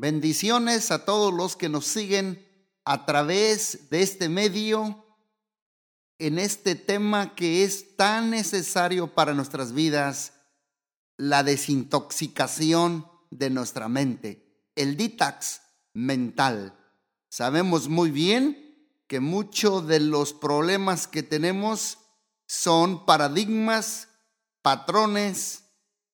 Bendiciones a todos los que nos siguen a través de este medio en este tema que es tan necesario para nuestras vidas, la desintoxicación de nuestra mente, el detox mental. Sabemos muy bien que muchos de los problemas que tenemos son paradigmas, patrones,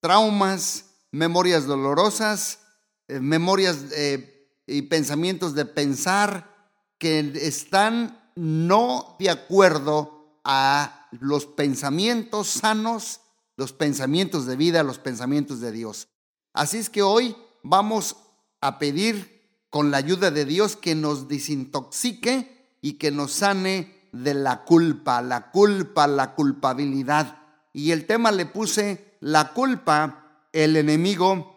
traumas, memorias dolorosas, eh, memorias eh, y pensamientos de pensar que están no de acuerdo a los pensamientos sanos, los pensamientos de vida, los pensamientos de Dios. Así es que hoy vamos a pedir con la ayuda de Dios que nos desintoxique y que nos sane de la culpa, la culpa, la culpabilidad. Y el tema le puse la culpa, el enemigo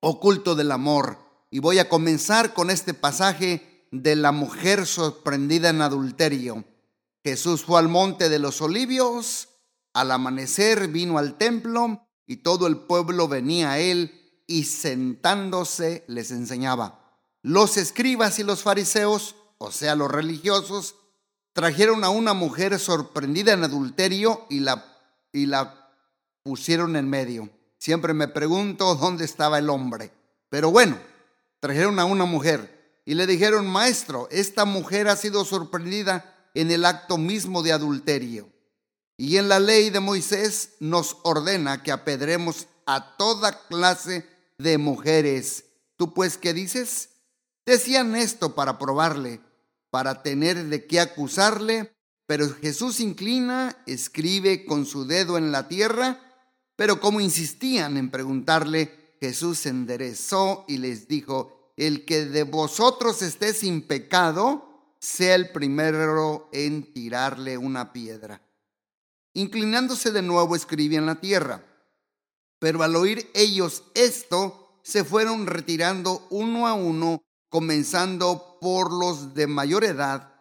oculto del amor. Y voy a comenzar con este pasaje de la mujer sorprendida en adulterio. Jesús fue al monte de los olivos, al amanecer vino al templo y todo el pueblo venía a él y sentándose les enseñaba. Los escribas y los fariseos, o sea, los religiosos, trajeron a una mujer sorprendida en adulterio y la, y la pusieron en medio. Siempre me pregunto dónde estaba el hombre. Pero bueno, trajeron a una mujer y le dijeron, maestro, esta mujer ha sido sorprendida en el acto mismo de adulterio. Y en la ley de Moisés nos ordena que apedremos a toda clase de mujeres. ¿Tú pues qué dices? Decían esto para probarle, para tener de qué acusarle, pero Jesús inclina, escribe con su dedo en la tierra pero como insistían en preguntarle, Jesús se enderezó y les dijo, el que de vosotros esté sin pecado, sea el primero en tirarle una piedra. Inclinándose de nuevo escribía en la tierra. Pero al oír ellos esto, se fueron retirando uno a uno, comenzando por los de mayor edad,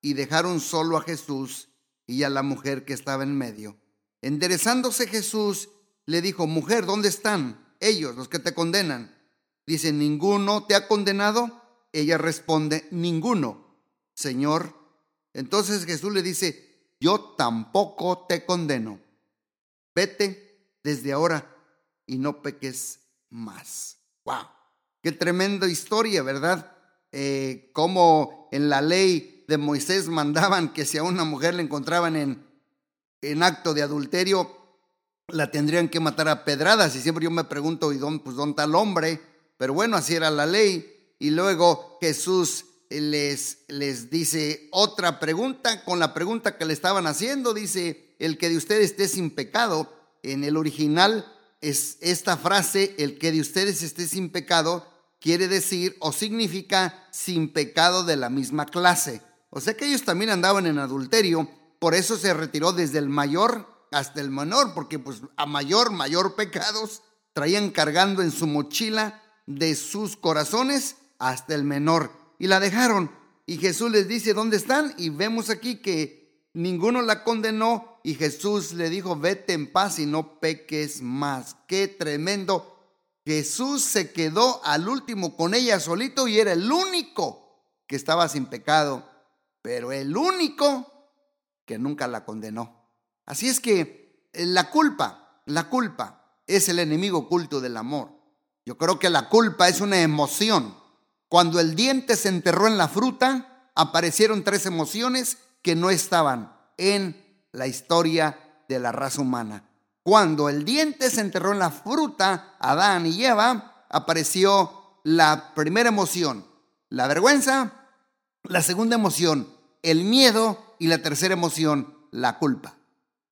y dejaron solo a Jesús y a la mujer que estaba en medio. Enderezándose Jesús le dijo, mujer, ¿dónde están ellos, los que te condenan? Dice, ¿ninguno te ha condenado? Ella responde, ninguno, Señor. Entonces Jesús le dice, yo tampoco te condeno. Vete desde ahora y no peques más. ¡Wow! Qué tremenda historia, ¿verdad? Eh, como en la ley de Moisés mandaban que si a una mujer le encontraban en, en acto de adulterio, la tendrían que matar a pedradas. Y siempre yo me pregunto, ¿y dónde, pues, está el hombre? Pero bueno, así era la ley. Y luego Jesús les, les dice otra pregunta con la pregunta que le estaban haciendo. Dice, el que de ustedes esté sin pecado. En el original es esta frase, el que de ustedes esté sin pecado, quiere decir o significa sin pecado de la misma clase. O sea que ellos también andaban en adulterio, por eso se retiró desde el mayor hasta el menor, porque pues a mayor, mayor pecados traían cargando en su mochila de sus corazones hasta el menor. Y la dejaron. Y Jesús les dice, ¿dónde están? Y vemos aquí que ninguno la condenó y Jesús le dijo, vete en paz y no peques más. Qué tremendo. Jesús se quedó al último con ella solito y era el único que estaba sin pecado, pero el único que nunca la condenó. Así es que eh, la culpa, la culpa es el enemigo oculto del amor. Yo creo que la culpa es una emoción. Cuando el diente se enterró en la fruta, aparecieron tres emociones que no estaban en la historia de la raza humana. Cuando el diente se enterró en la fruta, Adán y Eva, apareció la primera emoción, la vergüenza, la segunda emoción, el miedo y la tercera emoción, la culpa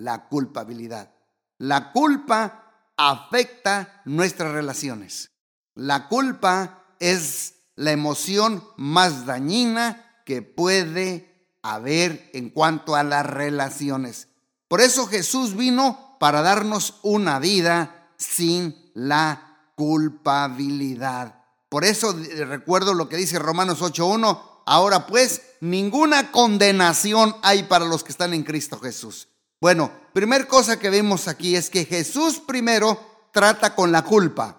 la culpabilidad. La culpa afecta nuestras relaciones. La culpa es la emoción más dañina que puede haber en cuanto a las relaciones. Por eso Jesús vino para darnos una vida sin la culpabilidad. Por eso recuerdo lo que dice Romanos 8.1. Ahora pues, ninguna condenación hay para los que están en Cristo Jesús. Bueno, primer cosa que vemos aquí es que Jesús primero trata con la culpa.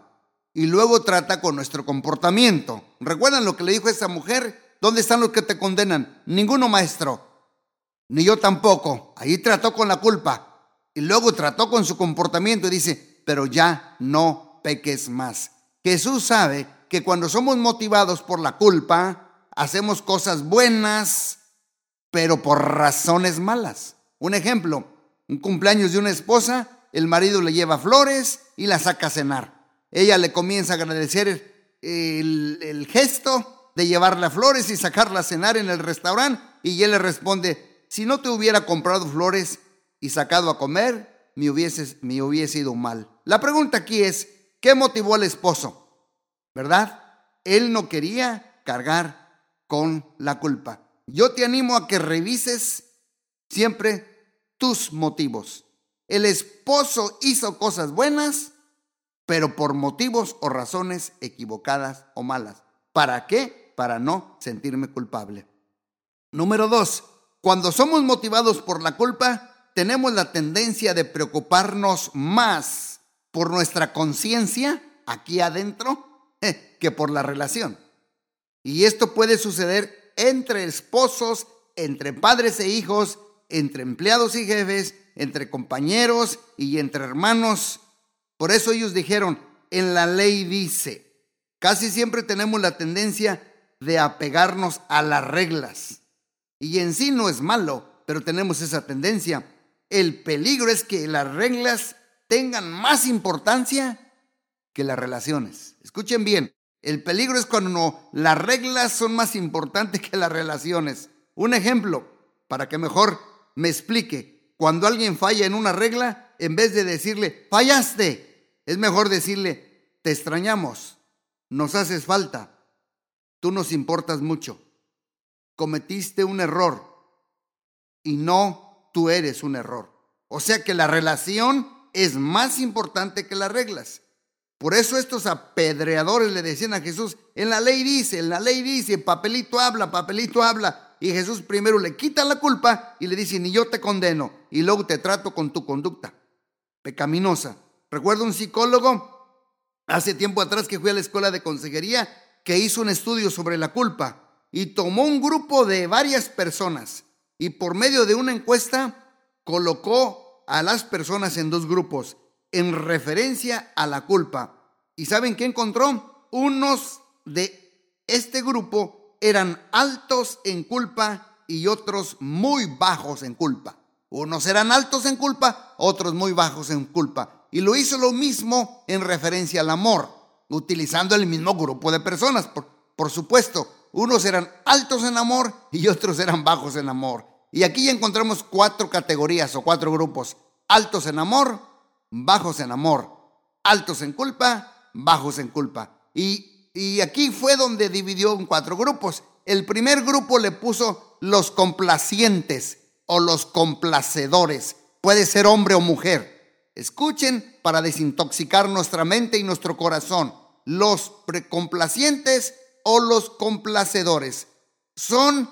y luego trata con nuestro comportamiento. ¿Recuerdan lo que le dijo esa mujer? ¿Dónde están los que te condenan? Ninguno maestro, ni yo tampoco. Ahí trató con la culpa y luego trató con su comportamiento y dice, pero ya no peques más. Jesús sabe que cuando somos motivados por la culpa, hacemos cosas buenas, pero por razones malas. Un ejemplo, un cumpleaños de una esposa, el marido le lleva flores y la saca a cenar. Ella le comienza a agradecer el, gesto de llevarle flores y sacarla a cenar en el restaurante y él le responde, si no te hubiera comprado flores y sacado a comer, me hubiese, me hubiese ido mal. La pregunta aquí es, ¿qué motivó al esposo? ¿Verdad? Él no quería cargar con la culpa. Yo te animo a que revises siempre tus motivos. El esposo hizo cosas buenas, pero por motivos o razones equivocadas o malas. ¿Para qué? Para no sentirme culpable. Número dos, cuando somos motivados por la culpa, tenemos la tendencia de preocuparnos más por nuestra conciencia aquí adentro que por la relación. Y esto puede suceder entre esposos, entre padres e hijos, entre empleados y jefes, entre compañeros y entre hermanos. Por eso ellos dijeron, en la ley dice, casi siempre tenemos la tendencia de apegarnos a las reglas. Y en sí no es malo, pero tenemos esa tendencia. El peligro es que las reglas tengan más importancia que las relaciones. Escuchen bien, el peligro es cuando las reglas son más importantes que las relaciones. Un ejemplo, para que mejor me explique, cuando alguien falla en una regla, en vez de decirle, fallaste, es mejor decirle, te extrañamos, nos haces falta, tú nos importas mucho, cometiste un error y no tú eres un error. O sea que la relación es más importante que las reglas. Por eso estos apedreadores le decían a Jesús, en la ley dice, en la ley dice, papelito habla, papelito habla. Y Jesús primero le quita la culpa y le dice, ni yo te condeno, y luego te trato con tu conducta pecaminosa. Recuerdo un psicólogo hace tiempo atrás que fui a la escuela de consejería que hizo un estudio sobre la culpa y tomó un grupo de varias personas y por medio de una encuesta colocó a las personas en dos grupos en referencia a la culpa. ¿Y saben qué encontró? Unos de este grupo eran altos en culpa y otros muy bajos en culpa. Unos eran altos en culpa, otros muy bajos en culpa. Y lo hizo lo mismo en referencia al amor, utilizando el mismo grupo de personas, por, por supuesto. Unos eran altos en amor y otros eran bajos en amor. Y aquí ya encontramos cuatro categorías o cuatro grupos. Altos en amor, bajos en amor, altos en culpa, bajos en culpa. Y, y aquí fue donde dividió en cuatro grupos. El primer grupo le puso los complacientes o los complacedores. Puede ser hombre o mujer. Escuchen para desintoxicar nuestra mente y nuestro corazón. Los precomplacientes o los complacedores son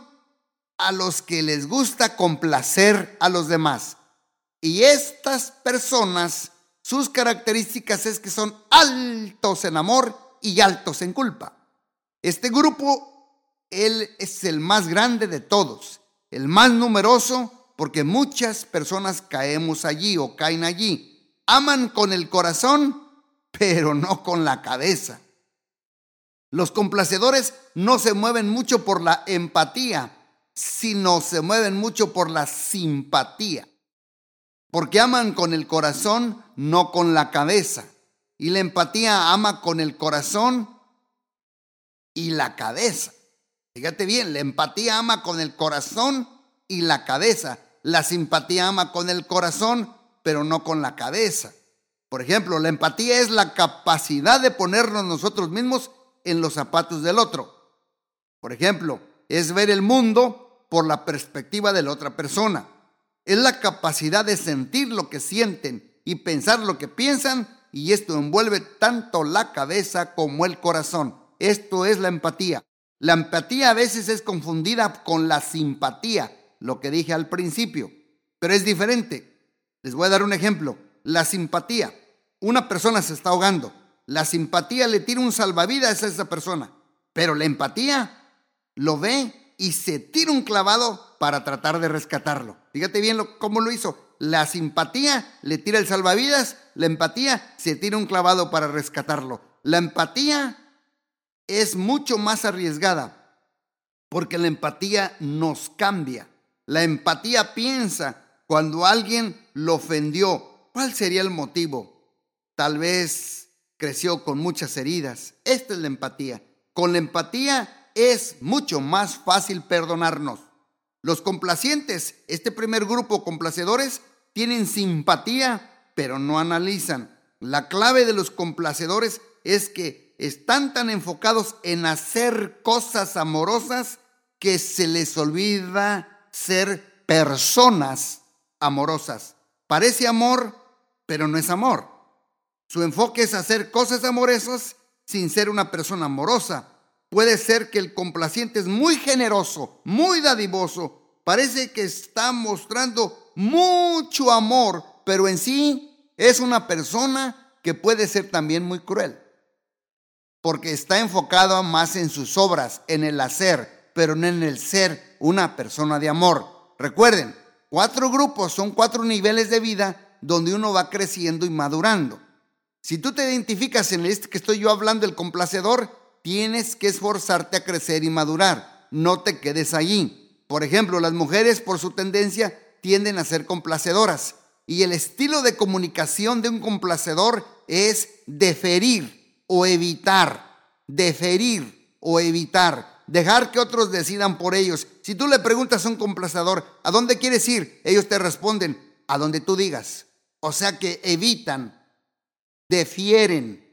a los que les gusta complacer a los demás. Y estas personas, sus características es que son altos en amor y altos en culpa. Este grupo, él es el más grande de todos, el más numeroso, porque muchas personas caemos allí o caen allí. Aman con el corazón, pero no con la cabeza. Los complacedores no se mueven mucho por la empatía, sino se mueven mucho por la simpatía porque aman con el corazón, no con la cabeza. Y la empatía ama con el corazón y la cabeza. Fíjate bien, la empatía ama con el corazón y la cabeza. La simpatía ama con el corazón, pero no con la cabeza. Por ejemplo, la empatía es la capacidad de ponernos nosotros mismos en los zapatos del otro. Por ejemplo, es ver el mundo por la perspectiva de la otra persona es la capacidad de sentir lo que sienten y pensar lo que piensan y esto envuelve tanto la cabeza como el corazón. Esto es la empatía. La empatía a veces es confundida con la simpatía, lo que dije al principio, pero es diferente. Les voy a dar un ejemplo. La simpatía. Una persona se está ahogando. La simpatía le tira un salvavidas a esa persona, pero la empatía lo ve y se tira un clavado para tratar de rescatarlo. Fíjate bien cómo lo hizo. La simpatía le tira el salvavidas, la empatía se tira un clavado para rescatarlo. La empatía es mucho más arriesgada porque la empatía nos cambia. La empatía piensa cuando alguien lo ofendió, ¿cuál sería el motivo? Tal vez creció con muchas heridas. Esta es la empatía. Con la empatía es mucho más fácil perdonarnos. Los complacientes, este primer grupo complacedores, tienen simpatía, pero no analizan. La clave de los complacedores es que están tan enfocados en hacer cosas amorosas que se les olvida ser personas amorosas. Parece amor, pero no es amor. Su enfoque es hacer cosas amorosas sin ser una persona amorosa. Puede ser que el complaciente es muy generoso, muy dadivoso. Parece que está mostrando mucho amor, pero en sí es una persona que puede ser también muy cruel. Porque está enfocado más en sus obras, en el hacer, pero no en el ser una persona de amor. Recuerden, cuatro grupos son cuatro niveles de vida donde uno va creciendo y madurando. Si tú te identificas en este que estoy yo hablando, el complacedor, tienes que esforzarte a crecer y madurar. No te quedes allí. Por ejemplo, las mujeres por su tendencia tienden a ser complacedoras. Y el estilo de comunicación de un complacedor es deferir o evitar. Deferir o evitar. Dejar que otros decidan por ellos. Si tú le preguntas a un complacedor, ¿a dónde quieres ir? Ellos te responden, a donde tú digas. O sea que evitan, defieren.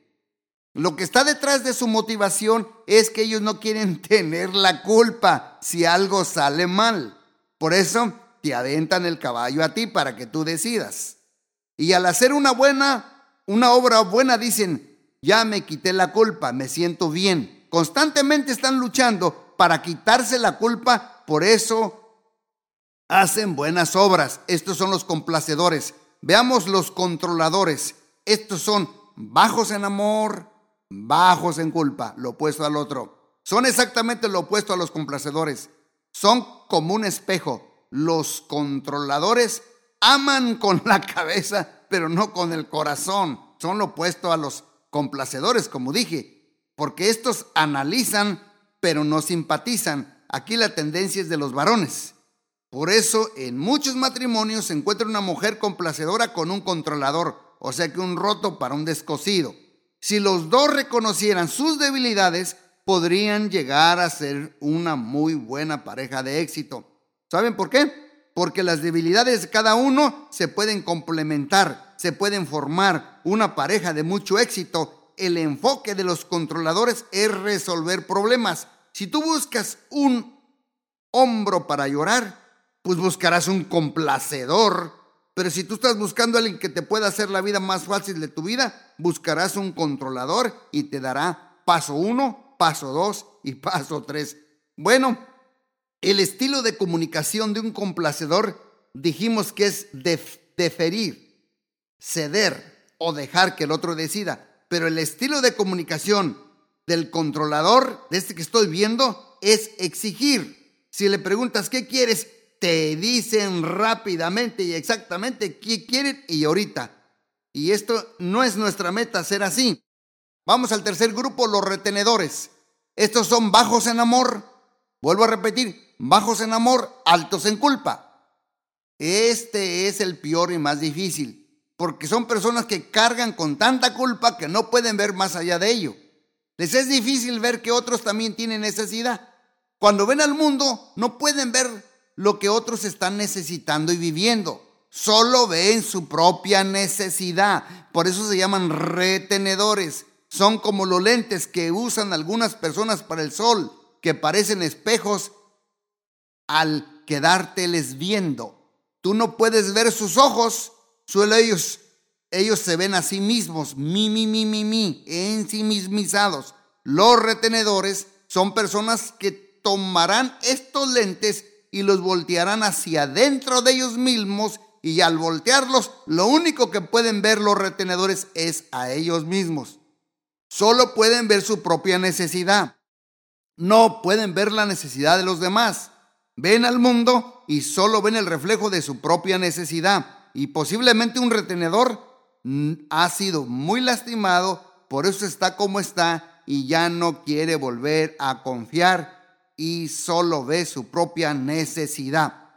Lo que está detrás de su motivación es que ellos no quieren tener la culpa si algo sale mal. Por eso te aventan el caballo a ti para que tú decidas. Y al hacer una buena, una obra buena, dicen, ya me quité la culpa, me siento bien. Constantemente están luchando para quitarse la culpa, por eso hacen buenas obras. Estos son los complacedores. Veamos los controladores. Estos son bajos en amor, bajos en culpa, lo opuesto al otro. Son exactamente lo opuesto a los complacedores. Son como un espejo los controladores aman con la cabeza, pero no con el corazón. Son lo opuesto a los complacedores, como dije, porque estos analizan, pero no simpatizan. Aquí la tendencia es de los varones. Por eso en muchos matrimonios se encuentra una mujer complacedora con un controlador, o sea que un roto para un descosido. Si los dos reconocieran sus debilidades, podrían llegar a ser una muy buena pareja de éxito. ¿Saben por qué? Porque las debilidades de cada uno se pueden complementar, se pueden formar una pareja de mucho éxito. El enfoque de los controladores es resolver problemas. Si tú buscas un hombro para llorar, pues buscarás un complacedor. Pero si tú estás buscando a alguien que te pueda hacer la vida más fácil de tu vida, buscarás un controlador y te dará paso uno, paso dos y paso tres. Bueno, el estilo de comunicación de un complacedor dijimos que es deferir, ceder o dejar que el otro decida. Pero el estilo de comunicación del controlador, de este que estoy viendo, es exigir. Si le preguntas qué quieres, te dicen rápidamente y exactamente qué quieren y ahorita. Y esto no es nuestra meta ser así. Vamos al tercer grupo, los retenedores. Estos son bajos en amor. Vuelvo a repetir, bajos en amor, altos en culpa. Este es el peor y más difícil, porque son personas que cargan con tanta culpa que no pueden ver más allá de ello. Les es difícil ver que otros también tienen necesidad. Cuando ven al mundo, no pueden ver lo que otros están necesitando y viviendo. Solo ven su propia necesidad. Por eso se llaman retenedores. Son como los lentes que usan algunas personas para el sol, que parecen espejos al quedárteles viendo. Tú no puedes ver sus ojos, solo ellos, ellos se ven a sí mismos, mi, mi, mi, mi, mi, ensimismizados. Los retenedores son personas que tomarán estos lentes y los voltearán hacia dentro de ellos mismos y al voltearlos, lo único que pueden ver los retenedores es a ellos mismos. Solo pueden ver su propia necesidad. No pueden ver la necesidad de los demás. Ven al mundo y solo ven el reflejo de su propia necesidad. Y posiblemente un retenedor ha sido muy lastimado, por eso está como está y ya no quiere volver a confiar y solo ve su propia necesidad.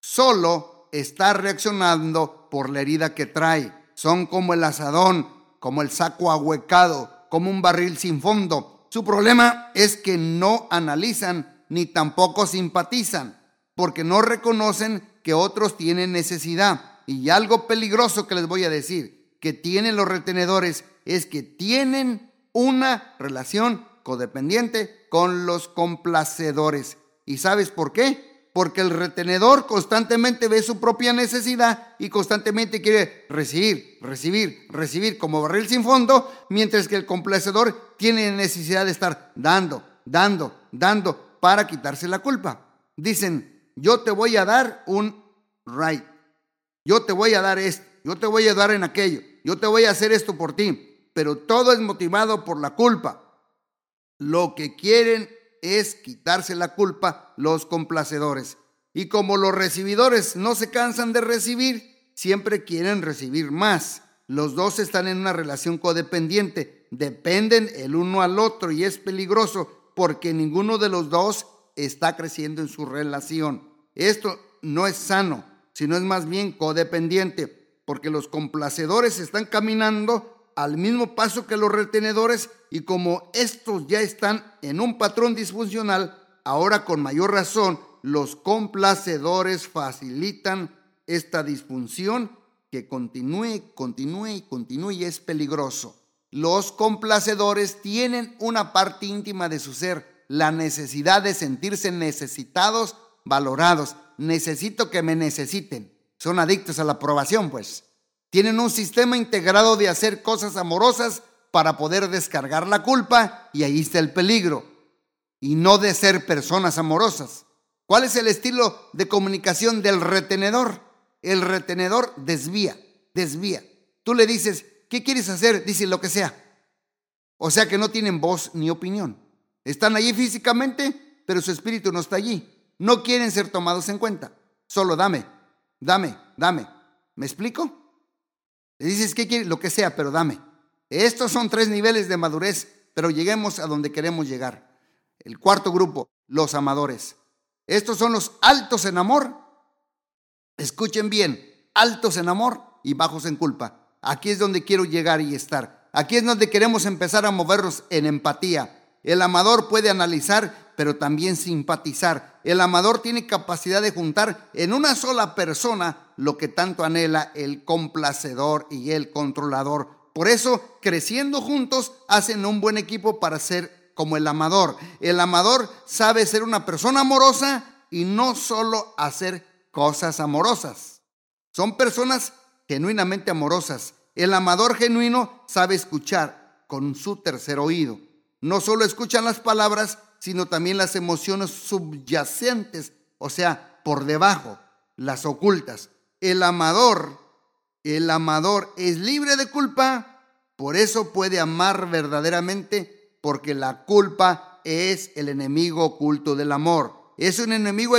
Solo está reaccionando por la herida que trae. Son como el asadón, como el saco ahuecado, como un barril sin fondo. Su problema es que no analizan ni tampoco simpatizan, porque no reconocen que otros tienen necesidad. Y algo peligroso que les voy a decir, que tienen los retenedores, es que tienen una relación codependiente con los complacedores. ¿Y sabes por qué? porque el retenedor constantemente ve su propia necesidad y constantemente quiere recibir, recibir, recibir como barril sin fondo, mientras que el complacedor tiene necesidad de estar dando, dando, dando para quitarse la culpa. Dicen, yo te voy a dar un right, yo te voy a dar esto, yo te voy a dar en aquello, yo te voy a hacer esto por ti, pero todo es motivado por la culpa. Lo que quieren es quitarse la culpa los complacedores. Y como los recibidores no se cansan de recibir, siempre quieren recibir más. Los dos están en una relación codependiente, dependen el uno al otro y es peligroso porque ninguno de los dos está creciendo en su relación. Esto no es sano, sino es más bien codependiente, porque los complacedores están caminando al mismo paso que los retenedores y como estos ya están en un patrón disfuncional, ahora con mayor razón los complacedores facilitan esta disfunción que continúe, continúe y continúe y es peligroso. Los complacedores tienen una parte íntima de su ser, la necesidad de sentirse necesitados, valorados. Necesito que me necesiten. Son adictos a la aprobación, pues. Tienen un sistema integrado de hacer cosas amorosas para poder descargar la culpa y ahí está el peligro. Y no de ser personas amorosas. ¿Cuál es el estilo de comunicación del retenedor? El retenedor desvía, desvía. Tú le dices, ¿qué quieres hacer? Dice lo que sea. O sea que no tienen voz ni opinión. Están allí físicamente, pero su espíritu no está allí. No quieren ser tomados en cuenta. Solo dame, dame, dame. ¿Me explico? Le dices, ¿qué quieres? Lo que sea, pero dame. Estos son tres niveles de madurez, pero lleguemos a donde queremos llegar. El cuarto grupo, los amadores. Estos son los altos en amor. Escuchen bien, altos en amor y bajos en culpa. Aquí es donde quiero llegar y estar. Aquí es donde queremos empezar a movernos en empatía. El amador puede analizar, pero también simpatizar. El amador tiene capacidad de juntar en una sola persona lo que tanto anhela el complacedor y el controlador. Por eso, creciendo juntos, hacen un buen equipo para ser como el amador. El amador sabe ser una persona amorosa y no solo hacer cosas amorosas. Son personas genuinamente amorosas. El amador genuino sabe escuchar con su tercer oído. No solo escuchan las palabras, sino también las emociones subyacentes, o sea, por debajo, las ocultas. El amador, el amador es libre de culpa, por eso puede amar verdaderamente, porque la culpa es el enemigo oculto del amor. Es un enemigo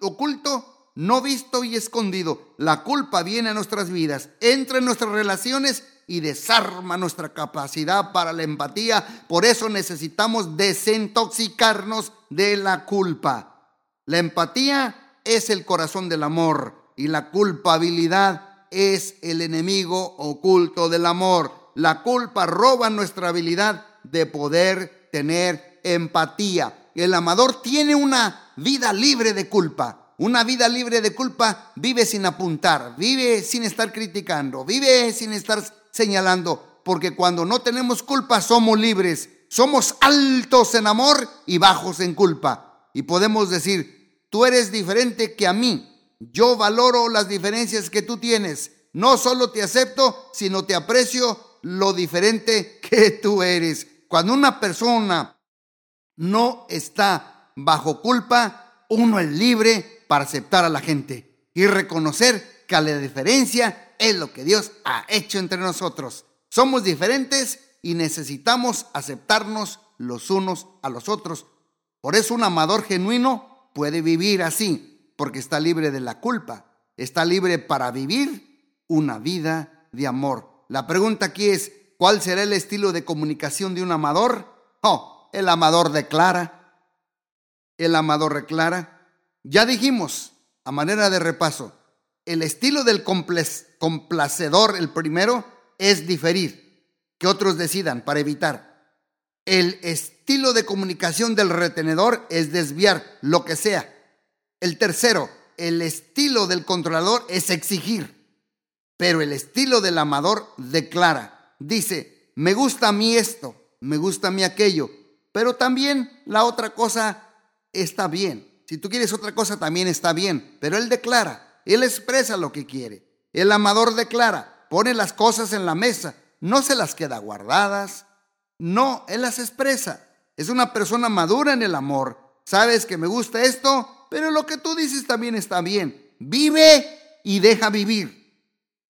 oculto, no visto y escondido. La culpa viene a nuestras vidas, entra en nuestras relaciones y desarma nuestra capacidad para la empatía. Por eso necesitamos desintoxicarnos de la culpa. La empatía es el corazón del amor y la culpabilidad es el enemigo oculto del amor. La culpa roba nuestra habilidad de poder tener empatía. El amador tiene una vida libre de culpa. Una vida libre de culpa vive sin apuntar, vive sin estar criticando, vive sin estar señalando, porque cuando no tenemos culpa somos libres, somos altos en amor y bajos en culpa. Y podemos decir, tú eres diferente que a mí, yo valoro las diferencias que tú tienes. No solo te acepto, sino te aprecio lo diferente que tú eres. Cuando una persona no está bajo culpa, uno es libre para aceptar a la gente y reconocer que la diferencia es lo que Dios ha hecho entre nosotros. Somos diferentes y necesitamos aceptarnos los unos a los otros. Por eso un amador genuino puede vivir así, porque está libre de la culpa, está libre para vivir una vida de amor. La pregunta aquí es, ¿cuál será el estilo de comunicación de un amador? Oh, el amador declara. El amador declara. Ya dijimos, a manera de repaso, el estilo del complacedor, el primero, es diferir, que otros decidan para evitar. El estilo de comunicación del retenedor es desviar lo que sea. El tercero, el estilo del controlador es exigir. Pero el estilo del amador declara, dice, me gusta a mí esto, me gusta a mí aquello, pero también la otra cosa está bien. Si tú quieres otra cosa también está bien, pero él declara, él expresa lo que quiere. El amador declara, pone las cosas en la mesa, no se las queda guardadas, no, él las expresa. Es una persona madura en el amor. Sabes que me gusta esto, pero lo que tú dices también está bien. Vive y deja vivir.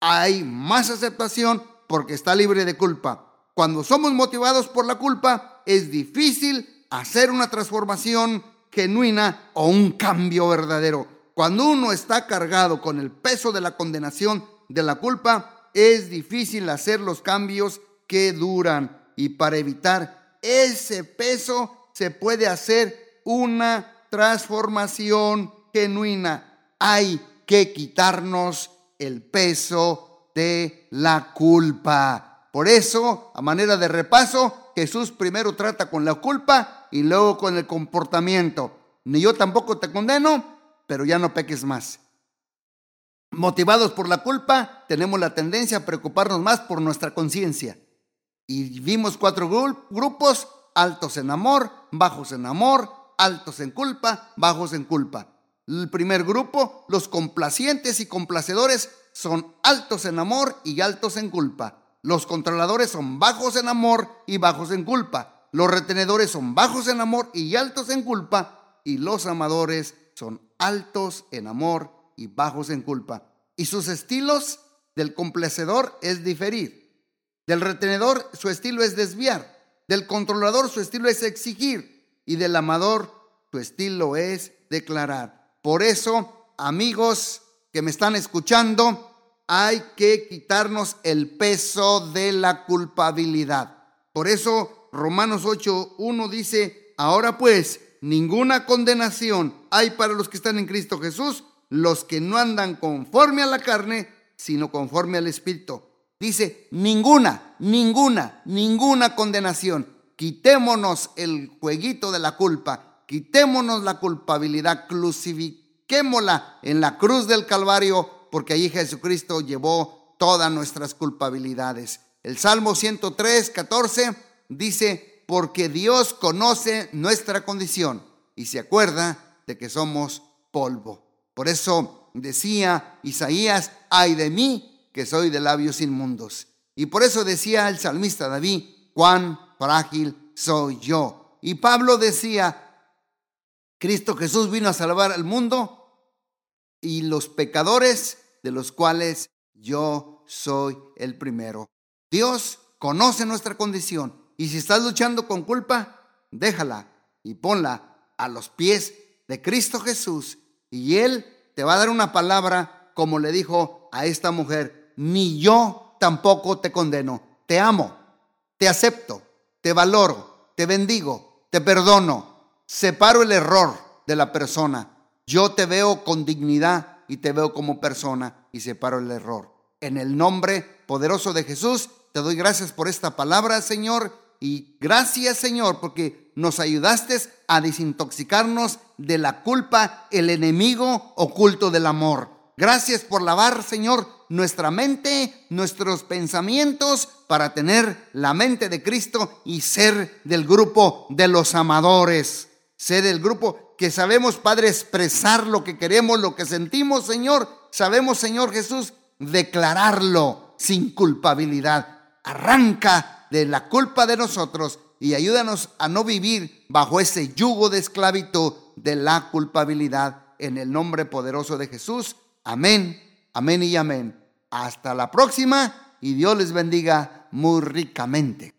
Hay más aceptación porque está libre de culpa. Cuando somos motivados por la culpa, es difícil hacer una transformación genuina o un cambio verdadero. Cuando uno está cargado con el peso de la condenación de la culpa, es difícil hacer los cambios que duran y para evitar ese peso se puede hacer una transformación genuina. Hay que quitarnos el peso de la culpa. Por eso, a manera de repaso, Jesús primero trata con la culpa y luego con el comportamiento. Ni yo tampoco te condeno, pero ya no peques más. Motivados por la culpa, tenemos la tendencia a preocuparnos más por nuestra conciencia. Y vimos cuatro grupos, altos en amor, bajos en amor, altos en culpa, bajos en culpa. El primer grupo, los complacientes y complacedores, son altos en amor y altos en culpa. Los controladores son bajos en amor y bajos en culpa. Los retenedores son bajos en amor y altos en culpa. Y los amadores son altos en amor y bajos en culpa. Y sus estilos del complacedor es diferir. Del retenedor su estilo es desviar. Del controlador su estilo es exigir. Y del amador su estilo es declarar. Por eso, amigos que me están escuchando, hay que quitarnos el peso de la culpabilidad. Por eso Romanos 8.1 dice, ahora pues, ninguna condenación hay para los que están en Cristo Jesús, los que no andan conforme a la carne, sino conforme al Espíritu. Dice, ninguna, ninguna, ninguna condenación. Quitémonos el jueguito de la culpa, quitémonos la culpabilidad, crucifiquémosla en la cruz del Calvario, porque allí Jesucristo llevó todas nuestras culpabilidades. El Salmo 103, 14 dice, porque Dios conoce nuestra condición y se acuerda de que somos polvo. Por eso decía Isaías, ay de mí que soy de labios inmundos. Y por eso decía el salmista David, cuán frágil soy yo. Y Pablo decía, Cristo Jesús vino a salvar al mundo y los pecadores de los cuales yo soy el primero. Dios conoce nuestra condición y si estás luchando con culpa, déjala y ponla a los pies de Cristo Jesús y Él te va a dar una palabra como le dijo a esta mujer, ni yo tampoco te condeno. Te amo, te acepto, te valoro, te bendigo, te perdono. Separo el error de la persona. Yo te veo con dignidad y te veo como persona y separo el error. En el nombre poderoso de Jesús, te doy gracias por esta palabra, Señor. Y gracias, Señor, porque nos ayudaste a desintoxicarnos de la culpa, el enemigo oculto del amor. Gracias por lavar, Señor, nuestra mente, nuestros pensamientos, para tener la mente de Cristo y ser del grupo de los amadores. Ser del grupo que sabemos, Padre, expresar lo que queremos, lo que sentimos, Señor. Sabemos, Señor Jesús, declararlo sin culpabilidad. Arranca de la culpa de nosotros y ayúdanos a no vivir bajo ese yugo de esclavitud de la culpabilidad. En el nombre poderoso de Jesús. Amén, amén y amén. Hasta la próxima y Dios les bendiga muy ricamente.